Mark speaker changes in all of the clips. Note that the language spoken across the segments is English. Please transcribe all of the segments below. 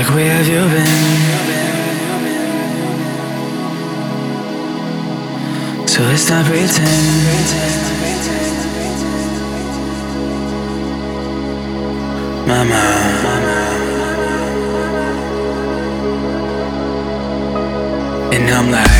Speaker 1: Like where have you been? So let's not pretend Mama, Mama. And I'm like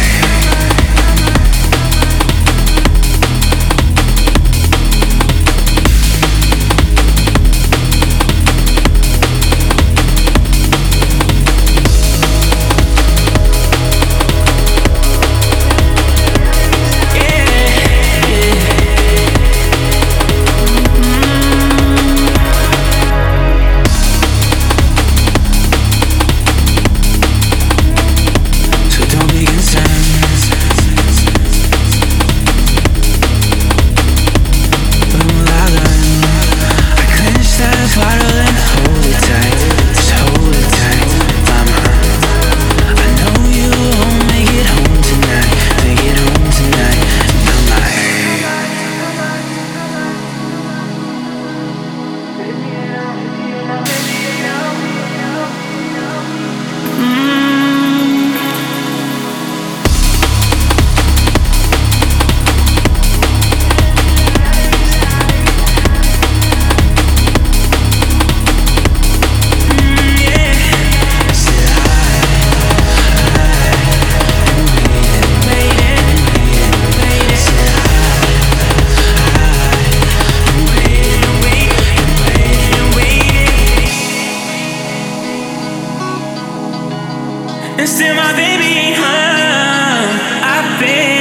Speaker 1: And still my baby ain't home. I've been.